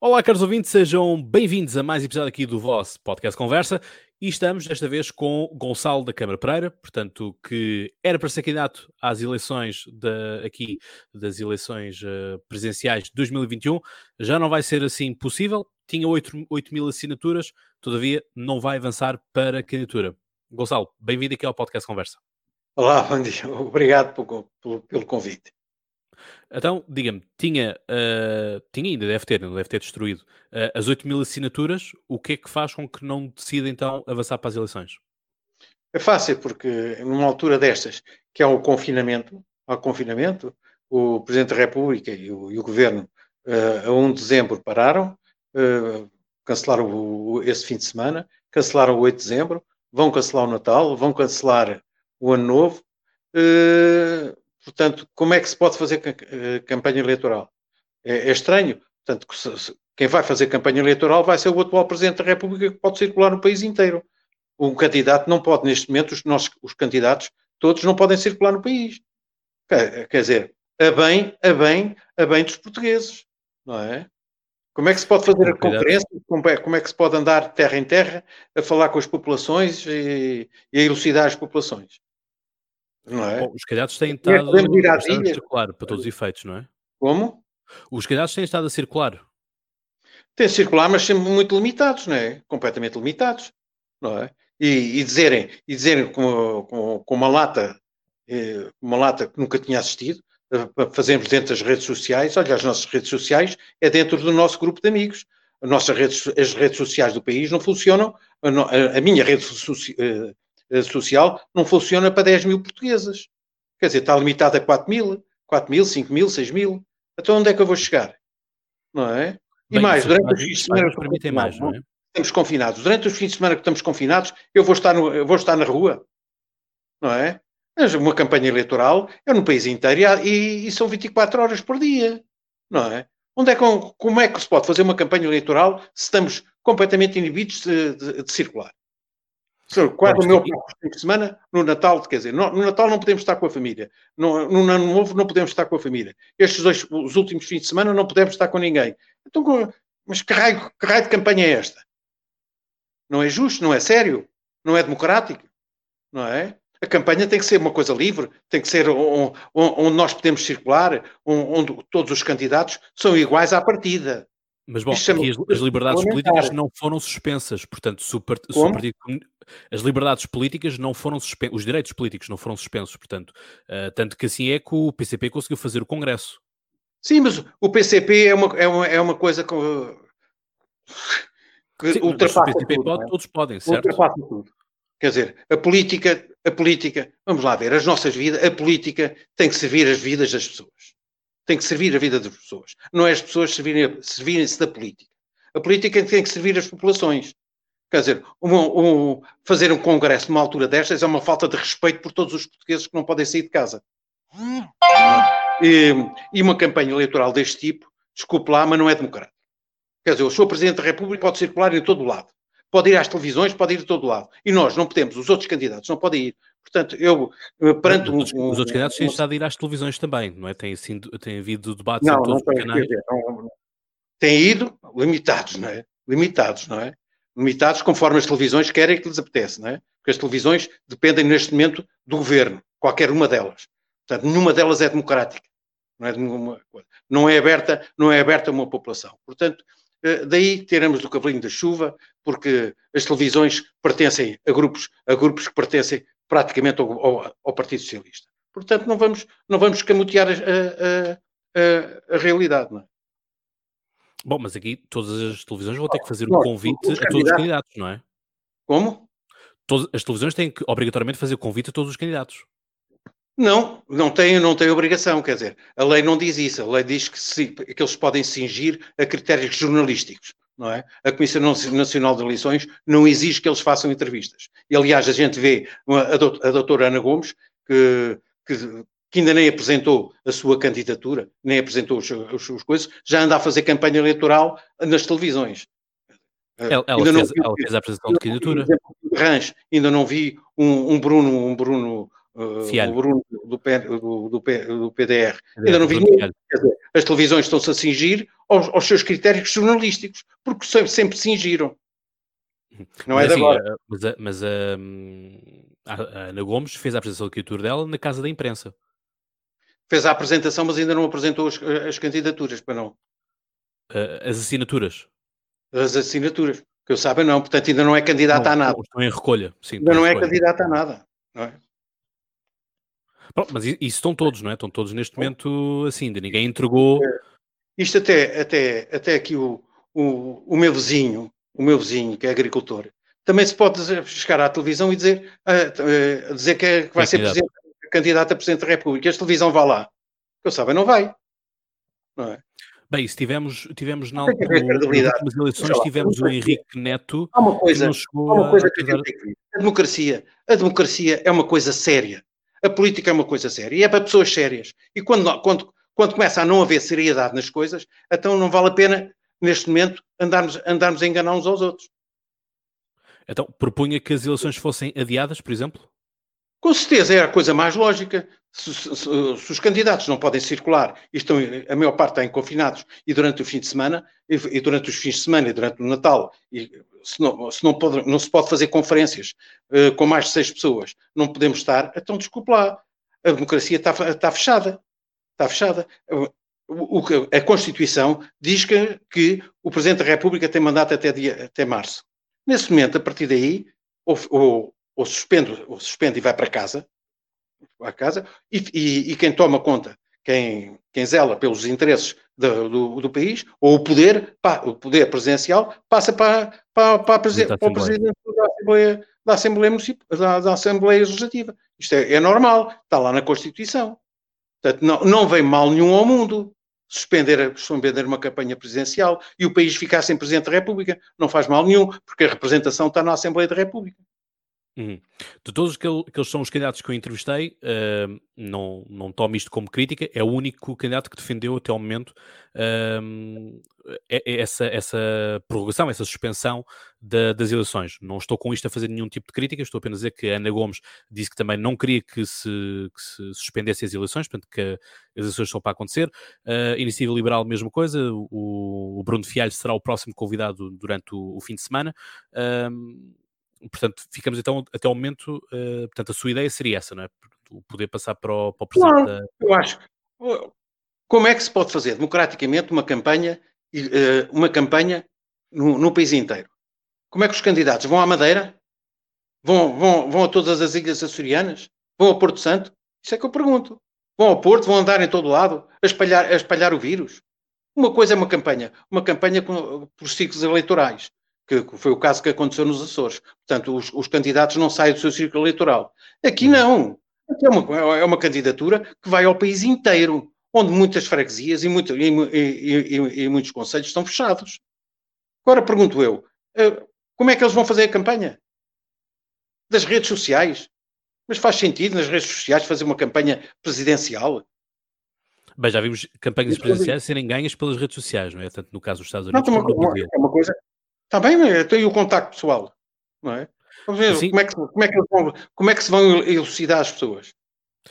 Olá, caros ouvintes, sejam bem-vindos a mais episódio aqui do vosso podcast Conversa e estamos desta vez com Gonçalo da Câmara Pereira, portanto, que era para ser candidato às eleições de, aqui das eleições uh, presidenciais de 2021, já não vai ser assim possível, tinha 8, 8 mil assinaturas, todavia não vai avançar para a candidatura. Gonçalo, bem-vindo aqui ao podcast Conversa. Olá, bom dia, obrigado pelo, pelo, pelo convite. Então, diga-me, tinha, uh, tinha ainda, deve ter, deve ter destruído, uh, as 8 mil assinaturas, o que é que faz com que não decida então avançar para as eleições? É fácil, porque numa altura destas, que é o confinamento, ao confinamento, o Presidente da República e o, e o Governo uh, a 1 de dezembro pararam, cancelaram o, esse fim de semana, cancelaram o 8 de dezembro, vão cancelar o Natal, vão cancelar o Ano Novo, Portanto, como é que se pode fazer eh, campanha eleitoral? É, é estranho. Portanto, quem vai fazer campanha eleitoral vai ser o atual Presidente da República que pode circular no país inteiro. Um candidato não pode, neste momento, os, nossos, os candidatos todos não podem circular no país. Quer, quer dizer, a bem, a bem, a bem dos portugueses, não é? Como é que se pode fazer a conferência? Como é, como é, que se pode andar terra em terra a falar com as populações e, e a elucidar as populações? Não é? Bom, os candidatos têm estado a circular para todos os efeitos, não é? Como? Os candidatos têm estado a circular. Têm circular, mas sempre muito limitados, não é? Completamente limitados, não é? E, e dizerem, e dizerem com, com, com uma lata, eh, uma lata que nunca tinha assistido, fazemos dentro das redes sociais, olha, as nossas redes sociais é dentro do nosso grupo de amigos. As nossas redes, as redes sociais do país não funcionam, a, minha rede eh, eh, social não funciona para 10 mil portuguesas. Quer dizer, está limitado a 4 mil, 4 mil, 5 mil, 6 mil. Então onde é que eu vou chegar? Não é? E Bem, mais, durante os fins de semana permitem mais, não é? Estamos confinados. Durante os fins de semana que estamos confinados, eu vou estar, no, eu vou estar na rua. Não é? Mas uma campanha eleitoral é no país inteiro e, e, são 24 horas por dia. Não é? Onde é que, como é que se pode fazer uma campanha eleitoral se estamos completamente inibidos de, de, de circular? Quase o meu fim de semana, no Natal, quer dizer, no, no, Natal não podemos estar com a família. No, no Ano Novo não podemos estar com a família. Estes dois, os últimos fins de semana, não podemos estar com ninguém. Então, mas que raio, que raio de campanha é esta? Não é justo, não é sério, não é democrático, não é? A campanha tem que ser uma coisa livre, tem que ser onde, onde nós podemos circular, onde todos os candidatos são iguais à partida. Mas bom, aqui as, as, liberdades políticas não foram suspensas, portanto, se o, part, se o partido, as liberdades políticas não foram suspensas, os direitos políticos não foram suspensos, portanto, uh, tanto que assim é que o PCP conseguiu fazer o Congresso. Sim, mas o PCP é uma, é uma, é uma coisa que, que Sim, ultrapassa tudo, pode, é? todos podem, certo? Ultrapassa tudo. Quer dizer, a política, a política, vamos lá ver, as nossas vidas, a política tem que servir as vidas das pessoas tem que servir a vida das pessoas. Não é as pessoas servirem-se servirem da política. A política tem que servir as populações. Quer dizer, um, um, fazer um congresso numa altura destas é uma falta de respeito por todos os portugueses que não podem sair de casa. E, e uma campanha eleitoral deste tipo, desculpe lá, mas não é democrática. Quer dizer, o Sr. Presidente da República pode circular em todo o lado. Pode ir às televisões, pode ir de todo lado. E nós não podemos, os outros candidatos não podem ir. Portanto, eu, perante um, Os outros candidatos têm estado a ir às televisões também, não é? Tem, assim, tem havido debates não, em todos os canais. Dizer, não, têm ido limitados, não é? Limitados, não é? Limitados conforme as televisões querem que lhes apetece, não é? Porque as televisões dependem neste momento do governo, qualquer uma delas. Portanto, nenhuma delas é democrática. Não é, nenhuma, não é aberta, não é aberta a uma população. Portanto, eh, daí teremos o cavalinho da chuva, porque as televisões pertencem a grupos, a grupos que pertencem praticamente ao, ao, ao Partido Socialista. Portanto, não vamos, não vamos camutear a, a, a, a realidade, não é? Bom, mas aqui todas as televisões vão ter que fazer um convite a todos os candidatos, não é? Como? Todas, as televisões têm que obrigatoriamente fazer o convite a todos os candidatos. Não, não tem, não tem obrigação, quer dizer, a lei não diz isso, a lei diz que, se, que eles podem cingir a critérios jornalísticos não é? A Comissão Nacional de Eleições não exige que eles façam entrevistas. E, aliás, a gente vê a, doutora Ana Gomes, que, que, que, ainda nem apresentou a sua candidatura, nem apresentou as suas coisas, já anda a fazer campanha eleitoral nas televisões. Ela, ela, fez, vi, ela fez, a apresentação de candidatura. Ranch, ainda não vi um, um Bruno, um Bruno Uh, o Bruno do, do, do, do PDR. ainda não vi. Dizer, as televisões estão-se a cingir aos, aos seus critérios jornalísticos, porque sempre, sempre se ingiram. Não é mas, é de agora. Mas, a, mas a, a, Ana Gomes fez a apresentação da candidatura dela na casa da imprensa. Fez a apresentação, mas ainda não apresentou as, as candidaturas, para não. As assinaturas? As assinaturas. Que eu saiba, não. Portanto, ainda não é candidata a nada. Estão em recolha. Sim, ainda não é candidata a nada. Não é? Bom, mas isso estão todos, não é? Estão todos neste momento assim, ainda ninguém entregou. É. Isto até, até, até aqui o, o, o meu vizinho, o meu vizinho, que é agricultor, também se pode chegar à televisão e dizer, uh, dizer que, é, que vai é ser presidente, candidato a Presidente da República. E a televisão vai lá. Que eu saiba, não vai. Não é? Bem, se tivemos, tivemos na altura, últimas eleições, tivemos o Henrique Neto. Há uma coisa, que uma coisa que a, a democracia, a democracia é uma coisa séria. A política é uma coisa séria e é para pessoas sérias. E quando, quando, quando começa a não haver seriedade nas coisas, então não vale a pena, neste momento, andarmos, andarmos a enganar uns aos outros. Então, propunha que as eleições fossem adiadas, por exemplo? Com certeza é a coisa mais lógica. Se, se, se, os candidatos não podem circular e estão, a maior parte estão confinados e durante o fim de semana, e, e durante os fins de semana e durante o Natal, e se, não, se não, pode, não se pode fazer conferências uh, com mais de seis pessoas, não podemos estar, então desculpe lá, a democracia está, está fechada. Está fechada. O, o, a Constituição diz que, que, o Presidente da República tem mandato até, dia, até março. Nesse momento, a partir daí, ou, ou, ou suspende, ou suspende e vai para casa, para casa e, e, e, quem toma conta, quem, quem zela pelos interesses do, do, do país, ou o poder, pá, o poder presidencial, passa para, para, para, para, para o presidente da Assembleia, da Assembleia, da, da Assembleia Legislativa. Isto é, é, normal, está lá na Constituição. Portanto, não, não vem mal nenhum ao mundo suspender, suspender uma campanha presidencial e o país ficar sem Presidente da República. Não faz mal nenhum, porque a representação está na Assembleia da República. Uhum. De todos aqueles são os candidatos que eu entrevistei, uh, não, não tomo isto como crítica, é o único candidato que defendeu até ao momento uh, essa, essa prorrogação, essa suspensão da, das eleições. Não estou com isto a fazer nenhum tipo de crítica, estou apenas a dizer que a Ana Gomes disse que também não queria que se, que se suspendesse as eleições, portanto que as eleições são para acontecer. Uh, Iniciativa Liberal, mesma coisa, o, o Bruno Fialho será o próximo convidado durante o, o fim de semana. Uh, portanto, ficamos então até o momento, uh, portanto, a sua ideia seria essa, não é? O poder passar para o, para o presidente da... Eu acho. Como é que se pode fazer democraticamente uma campanha, uh, uma campanha no, no, país inteiro? Como é que os candidatos vão à Madeira? Vão, vão, vão a todas as ilhas açorianas? Vão ao Porto Santo? Isso é que eu pergunto. Vão ao Porto, vão andar em todo lado a espalhar, a espalhar o vírus? Uma coisa é uma campanha, uma campanha com, por ciclos eleitorais que foi o caso que aconteceu nos Açores. Portanto, os, os candidatos não saem do seu círculo eleitoral. Aqui não. Aqui é uma, é uma candidatura que vai ao país inteiro, onde muitas freguesias e, muito, e, e, e muitos conselhos estão fechados. Agora pergunto eu, eh, como é que eles vão fazer a campanha? Das redes sociais? Mas faz sentido nas redes sociais fazer uma campanha presidencial? Bem, já vimos campanhas presidenciais serem ganhas pelas redes sociais, não é? Tanto no caso dos Estados Unidos não, como no É uma coisa, Está bem, mas tem o contacto pessoal, não é? Vamos ver como é, que, como, é que como é que se vão elucidar as pessoas.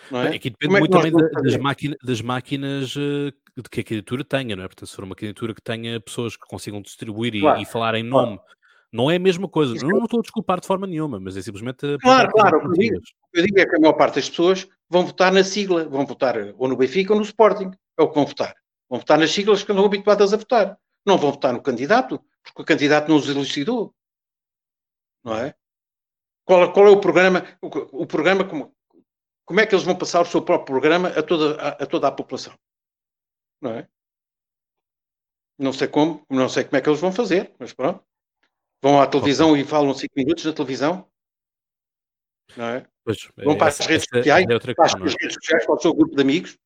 Não é? Aqui depende é muito também das, máquina, das máquinas uh, que a candidatura tenha, não é? Portanto, se for uma candidatura que tenha pessoas que consigam distribuir claro, e, e, falar em nome, claro. não é a mesma coisa. Não, não, estou a desculpar de forma nenhuma, mas é simplesmente. Claro, claro. O que eu digo, eu digo é que a maior parte das pessoas vão votar na sigla, vão votar ou no Benfica ou no Sporting. É o que vão votar. Vão votar nas siglas que andam habituadas a votar. Não vão votar no candidato porque o candidato não os elucidou. Não é? Qual, qual é o programa? O, o, programa, como, como é que eles vão passar o seu próprio programa a toda a, a, toda a população? Não é? Não sei como, não sei como é que eles vão fazer, mas pronto. Vão à televisão e falam 5 minutos na televisão. Não é? Pois, vão para as redes sociais, é para as é? redes sociais, para o seu grupo de amigos.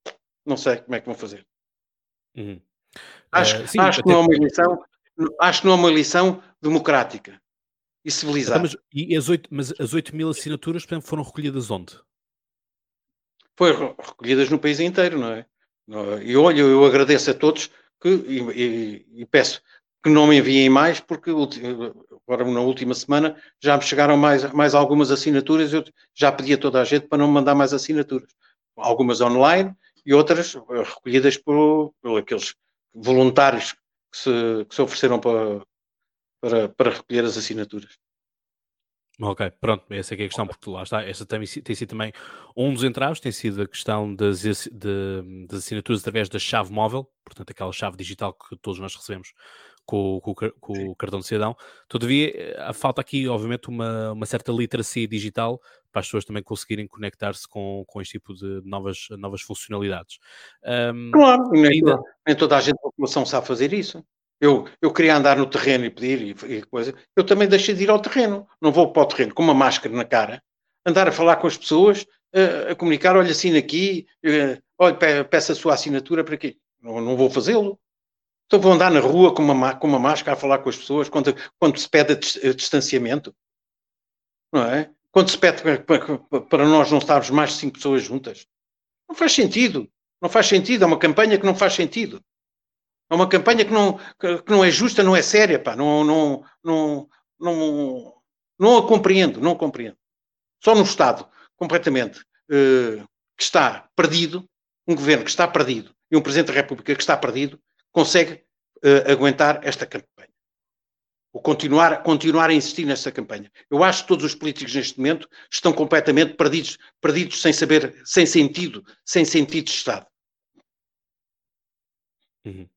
Não sei como é que vão fazer. Uhum. Acho, uh, sim, acho que não é uma eleição acho que não é uma eleição democrática e civilizada. Então, mas, e as 8, mas as 8 mil assinaturas portanto, foram recolhidas onde? Foram recolhidas no país inteiro, não é? E olha, eu agradeço a todos que, e, e, e, peço que não me enviem mais, porque agora na última semana já me chegaram mais, mais algumas assinaturas, eu já pedi a toda a gente para não me mandar mais assinaturas. Algumas online e outras recolhidas por, por aqueles voluntários que se, que se ofereceram para, para, para recolher as assinaturas. Ok, pronto, essa é, é a questão, porque lá está, essa tem, tem sido também um dos entraves, tem sido a questão das, de, das assinaturas através da chave móvel, portanto aquela chave digital que todos nós recebemos com, com, com o cartão de cidadão. Todavia, a falta aqui, obviamente, uma, uma certa literacia digital para as pessoas também conseguirem conectar-se com, com este tipo de novas, novas funcionalidades. Um, claro, nem, ainda... nem toda a gente da população sabe fazer isso. Eu, eu queria andar no terreno e pedir e, e coisa. Eu também deixei de ir ao terreno. Não vou para o terreno com uma máscara na cara, andar a falar com as pessoas, a, a comunicar, olha, assina aqui, uh, olha, peça a sua assinatura para quê? Não, não vou fazê-lo. Então vou andar na rua com uma, com uma máscara a falar com as pessoas quando, quando se pede a distanciamento. Não é? Quando se pede para nós não estarmos mais de cinco pessoas juntas. Não faz sentido. Não faz sentido. É uma campanha que não faz sentido. É uma campanha que não, que não é justa, não é séria, pá. Não, não, não, não, não a compreendo, não a compreendo. Só no Estado, completamente, uh, que está perdido, um governo que está perdido e um Presidente da República que está perdido, consegue uh, aguentar esta campanha. Ou continuar, continuar a insistir nesta campanha. Eu acho que todos os políticos neste momento estão completamente perdidos, perdidos sem saber, sem sentido, sem sentido de Estado. Uhum.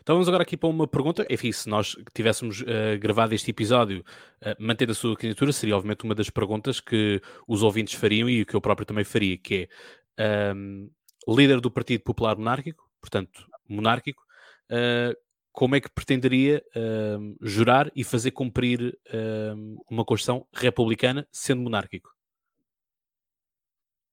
Então vamos agora aqui para uma pergunta. Enfim, se nós tivéssemos uh, gravado este episódio uh, mantendo a sua candidatura, seria obviamente uma das perguntas que os ouvintes fariam e que eu próprio também faria, que é um, líder do Partido Popular Monárquico, portanto, monárquico, uh, como é que pretenderia uh, jurar e fazer cumprir uh, uma Constituição republicana sendo monárquico?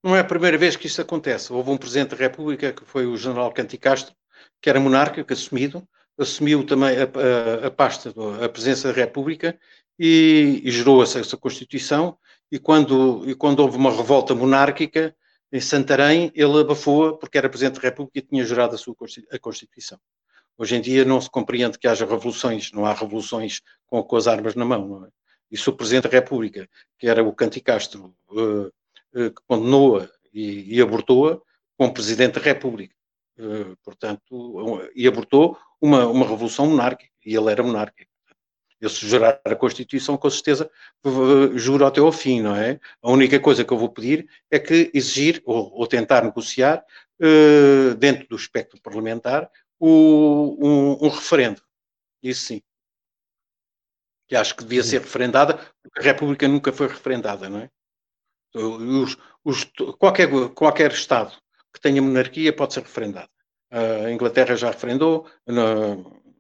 Não é a primeira vez que isto acontece. Houve um Presidente da República, que foi o General Canticastro, que era monárquico, assumido, assumiu também a, a, a pasta, a presença da República e, e gerou essa, essa, Constituição. E quando, e quando houve uma revolta monárquica em Santarém, ele abafou-a porque era Presidente da República e tinha jurado a sua a Constituição. Hoje em dia não se compreende que haja revoluções, não há revoluções com, com as armas na mão. É? Se o Presidente da República, que era o Canticastro, uh, uh, que condenou-a e, e abortou-a, com o Presidente da República. Uh, portanto, e abortou uma, uma revolução monárquica, e ele era monárquico. Eu, se jurar a Constituição, com certeza juro até ao fim, não é? A única coisa que eu vou pedir é que exigir ou, ou tentar negociar, uh, dentro do espectro parlamentar, o, um, um, referendo. Isso sim. Que acho que devia ser referendada, porque a República nunca foi referendada, não é? Os, os, qualquer, qualquer Estado que tenha monarquia pode ser referendado. A Inglaterra já referendou, na,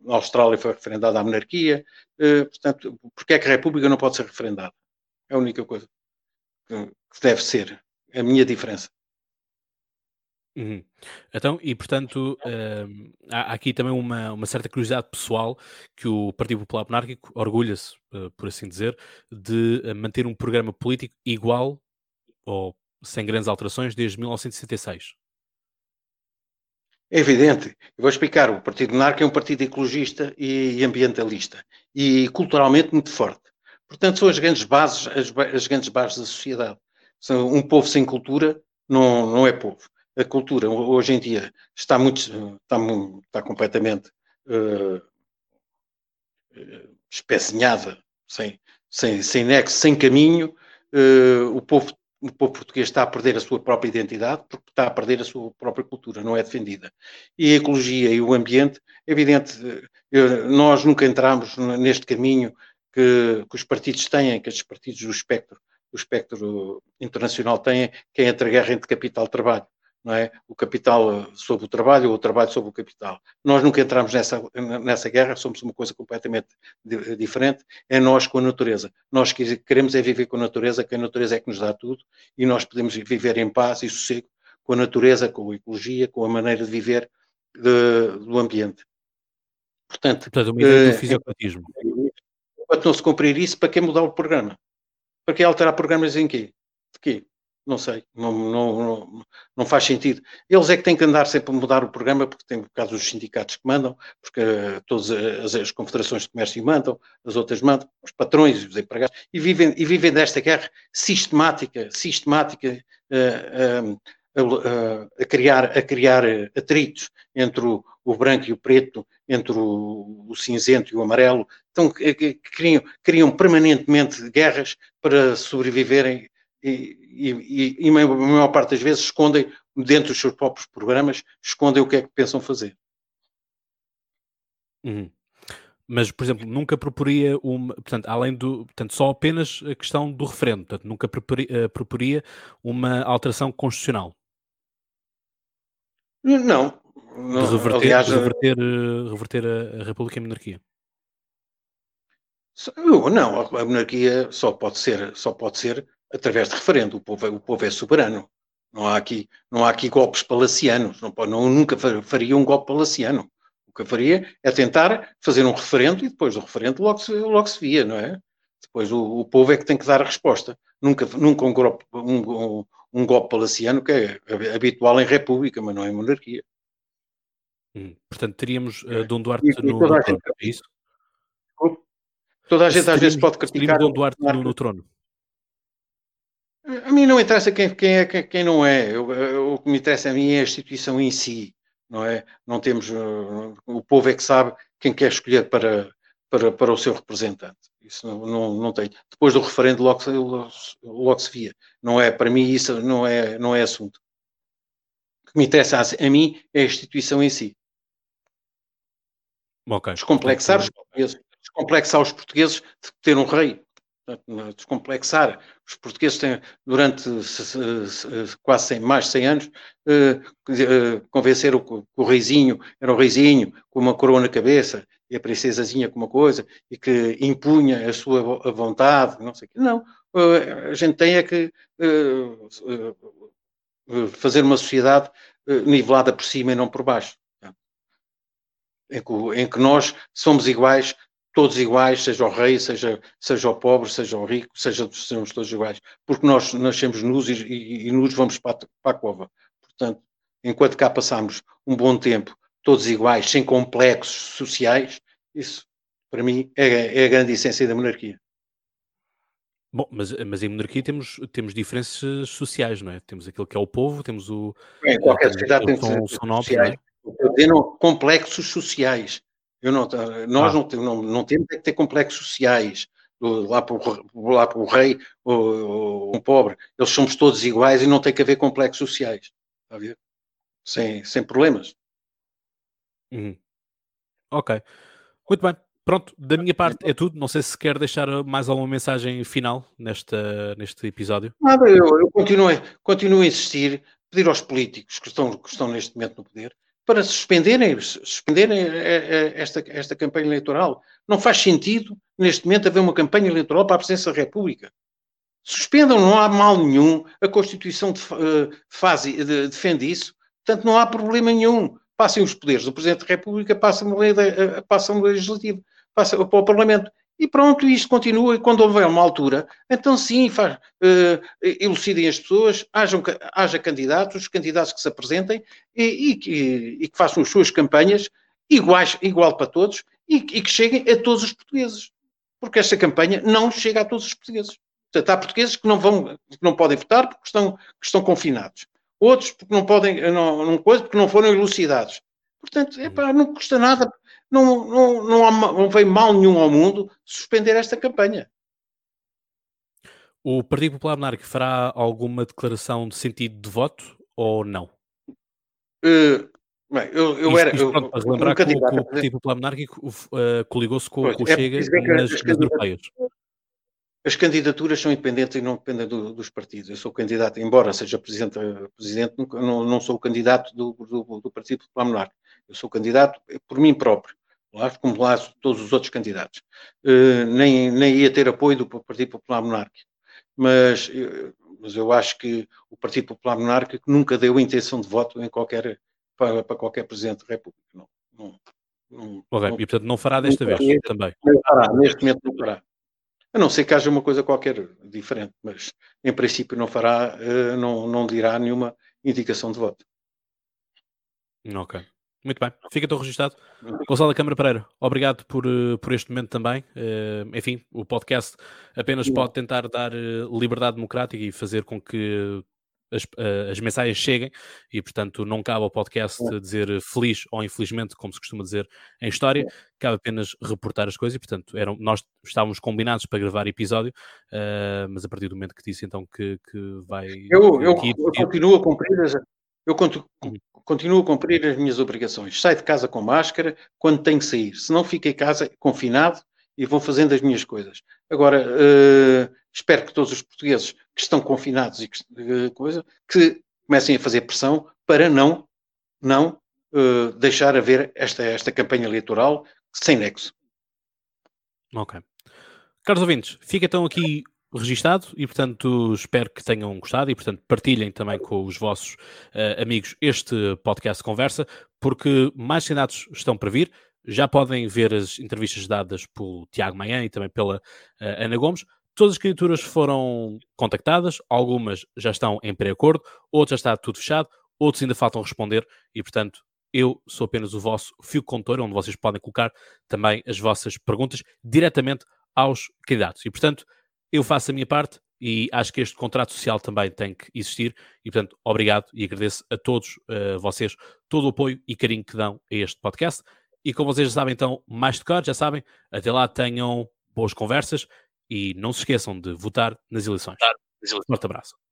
Austrália foi referendada a monarquia, uh, portanto, porque é que a República não pode ser referendada? É a única coisa que, que deve ser. É a minha diferença. Uhum. Então, e portanto, uh, há aqui também uma, uma, certa curiosidade pessoal que o Partido Popular Monárquico orgulha-se, uh, por assim dizer, de uh, manter um programa político igual ou sem grandes alterações desde 1966. É evidente. Eu vou explicar. O Partido Monárquico é um partido ecologista e ambientalista e culturalmente muito forte. Portanto, são as grandes bases, as, as grandes bases da sociedade. São um povo sem cultura não, não é povo a cultura hoje em dia está muito, está, está completamente uh, espezinhada, sem, sem, sem nexo, sem caminho. Uh, o, povo, o povo português está a perder a sua própria identidade porque está a perder a sua própria cultura, não é defendida. E a ecologia e o ambiente, é evidente, uh, nós nunca entramos neste caminho que, que os partidos têm, que os partidos do espectro, do espectro internacional têm, que é entre a guerra entre capital e trabalho não é? O capital sobre o trabalho ou o trabalho sobre o capital. Nós nunca entramos nessa, nessa guerra, somos uma coisa completamente diferente. É nós com a natureza. Nós queremos é viver com a natureza, que a natureza é que nos dá tudo e nós podemos viver em paz e sossego com a natureza, com a ecologia, com a maneira de viver de, do ambiente. Portanto, Portanto uma ideia uh, do fisiopatismo. Enquanto não se cumprir isso, para que mudar o programa? Para que alterar programas em quê? De quê? Não sei, não, não, não, não, faz sentido. Eles é que têm que andar sempre a mudar o programa, porque tem por causa dos sindicatos que mandam, porque todas as, as, confederações de comércio mandam, as outras mandam, os patrões e os empregados, e vivem, e vivem desta guerra sistemática, sistemática, uh, uh, a criar, a criar atritos entre o, o, branco e o preto, entre o, o cinzento e o amarelo. Então, que, que, criam, criam permanentemente guerras para sobreviverem e, e, e, a maior parte das vezes escondem, dentro dos seus próprios programas, escondem o que é que pensam fazer. Uhum. Mas, por exemplo, nunca proporia uma, portanto, além do, portanto, só apenas a questão do referendo, portanto, nunca proporia, uh, proporia uma alteração constitucional. Não. não de reverter, aliás, de reverter, uh, reverter a, a, República em monarquia. Não, a monarquia só pode ser, só pode ser através de referendo. O povo, é, o povo é soberano. Não há aqui, não há aqui golpes palacianos. Não, não, nunca faria um golpe palaciano. O que eu faria é tentar fazer um referendo e depois do referendo logo se, logo se via, não é? Depois o, o povo é que tem que dar a resposta. Nunca, nunca um, golpe, um, um, golpe palaciano que é habitual em república, mas não em monarquia. Hum, portanto, teríamos uh, Dom Duarte e, no, toda no trono, é isso? Toda a gente às vezes pode criticar... Dom Duarte no, no, trono. Mim não interessa quem, quem é quem, quem não é. Eu, eu, o que me interessa a mim é a instituição em si não é? Não temos, uh, o povo é que sabe quem quer escolher para, para, para o seu representante. Isso não, não, não tem. Depois do referendo logo, logo, logo, se via. Não é, para mim isso não é, não é assunto. O que me interessa a, a mim é a instituição em si. Okay. Descomplexar os portugueses, descomplexar os portugueses de ter um rei descomplexar. Os portugueses têm, durante quase 100, mais de 100 anos, eh, eh, convenceram que o reizinho era um reizinho com uma coroa na cabeça e a princesazinha com uma coisa e que impunha a sua vontade, não sei o quê. Não, eh, a gente tem é que fazer uma sociedade nivelada por cima e não por baixo. Em que, em que nós somos iguais todos iguais, seja o rei, seja, seja o pobre, seja o rico, seja, sejamos todos iguais, porque nós nascemos nus e, e, e nus vamos para a, para a cova. Portanto, enquanto cá passamos um bom tempo todos iguais, sem complexos sociais, isso, para mim, é, é a grande essência da monarquia. Bom, mas, mas em monarquia temos, temos diferenças sociais, não é? Temos aquilo que é o povo, temos o. É, qualquer sociedade tem nobres, não é? complexos sociais. Não, nós ah. não, não, não temos é que ter complexos sociais lá para o, lá para o rei ou, um pobre. Eles somos todos iguais e não tem que haver complexos sociais. Está a ver? Sem, sem problemas. Uhum. Ok. Muito bem. Pronto, da minha parte é tudo. Não sei se quer deixar mais alguma mensagem final nesta, neste episódio. Nada, eu, eu continuo, continuo a insistir, pedir aos políticos que estão, que estão neste momento no poder para suspenderem, suspenderem eh, eh, esta, esta campanha eleitoral. Não faz sentido, neste momento, haver uma campanha eleitoral para a presidência da República. Suspendam, não há mal nenhum, a Constituição eh, faz, defende isso, portanto não há problema nenhum. Passem os poderes do Presidente da República, passam a lei, passam a legislativa, para o Parlamento. E pronto, isto continua. E quando houver uma altura, então sim, faz, uh, elucidem as pessoas, hajam, haja candidatos, os candidatos que se apresentem e, e, e, que façam as suas campanhas iguais, igual para todos e, e, que cheguem a todos os portugueses. Porque esta campanha não chega a todos os portugueses. Portanto, há portugueses que não, vão, que não podem votar porque estão, estão confinados. Outros porque não podem, não, não porque não foram elucidados. Portanto, epá, não custa nada não, não, não, há, não vem mal nenhum ao mundo suspender esta campanha. O Partido Popular Monárquico fará alguma declaração de sentido de voto ou não? Uh, bem, eu, eu isto, era. Isto, pronto, para relembrar que, que, o Partido Popular Monárquico uh, coligou-se com, com o é Chega nas, nas europeias. As candidaturas são independentes e não dependem do, dos partidos. Eu sou candidato, embora seja presidente, presidente não, não sou candidato do, do, do Partido Popular Monárquico. Eu sou candidato por mim próprio lá, como lá todos os outros candidatos. Uh, nem, nem ia ter apoio do Partido Popular Monárquico. Mas, uh, mas eu acho que o Partido Popular Monárquico nunca deu intenção de voto em qualquer, para, para qualquer Presidente da República. Não, não, não, não, e portanto não fará desta vez também? Não fará, neste momento não fará. A não ser que haja uma coisa qualquer diferente, mas em princípio não fará, uh, não, não dirá nenhuma indicação de voto. Ok. Muito bem, fica então registado. Gonçalo da Câmara Pereira, obrigado por, eh, por este momento também. Uh, enfim, o podcast apenas pode tentar dar uh, liberdade democrática e fazer com que as, as mensagens cheguem e, portanto, não cabe ao podcast dizer feliz ou infelizmente, como se costuma dizer em história, cabe apenas reportar as coisas e, portanto, eram, nós estávamos combinados para gravar episódio, uh, mas a partir do momento que disse então que, que vai. Eu, eu, aqui, eu continuo a cumprir as, eu uhum. continuo a cumprir as minhas obrigações. Saio de casa com máscara quando tenho que sair. Se não, fico em casa confinado e vou fazendo as minhas coisas. Agora, uh, espero que todos os portugueses que estão confinados e que, uh, coisa, que comecem a fazer pressão para não, não uh, deixar haver esta, esta campanha eleitoral sem nexo. Ok. Caros ouvintes, fica então aqui registado e, portanto, espero que tenham gostado e, portanto, partilhem também com os vossos uh, amigos este podcast Conversa, porque mais candidatos estão para vir. Já podem ver as entrevistas dadas pelo Tiago Manhã e também pela uh, Ana Gomes. Todas as candidaturas foram contactadas, algumas já estão em pré-acordo, outras já está tudo fechado, outros ainda faltam responder e, portanto, eu sou apenas o vosso fio contor, onde vocês podem colocar também as vossas perguntas diretamente aos candidatos. E, portanto, eu faço a minha parte e acho que este contrato social também tem que existir e, portanto, obrigado e agradeço a todos uh, vocês todo o apoio e carinho que dão a este podcast. E como vocês já sabem, então, mais de cor, já sabem, até lá tenham boas conversas e não se esqueçam de votar nas eleições. Um forte abraço.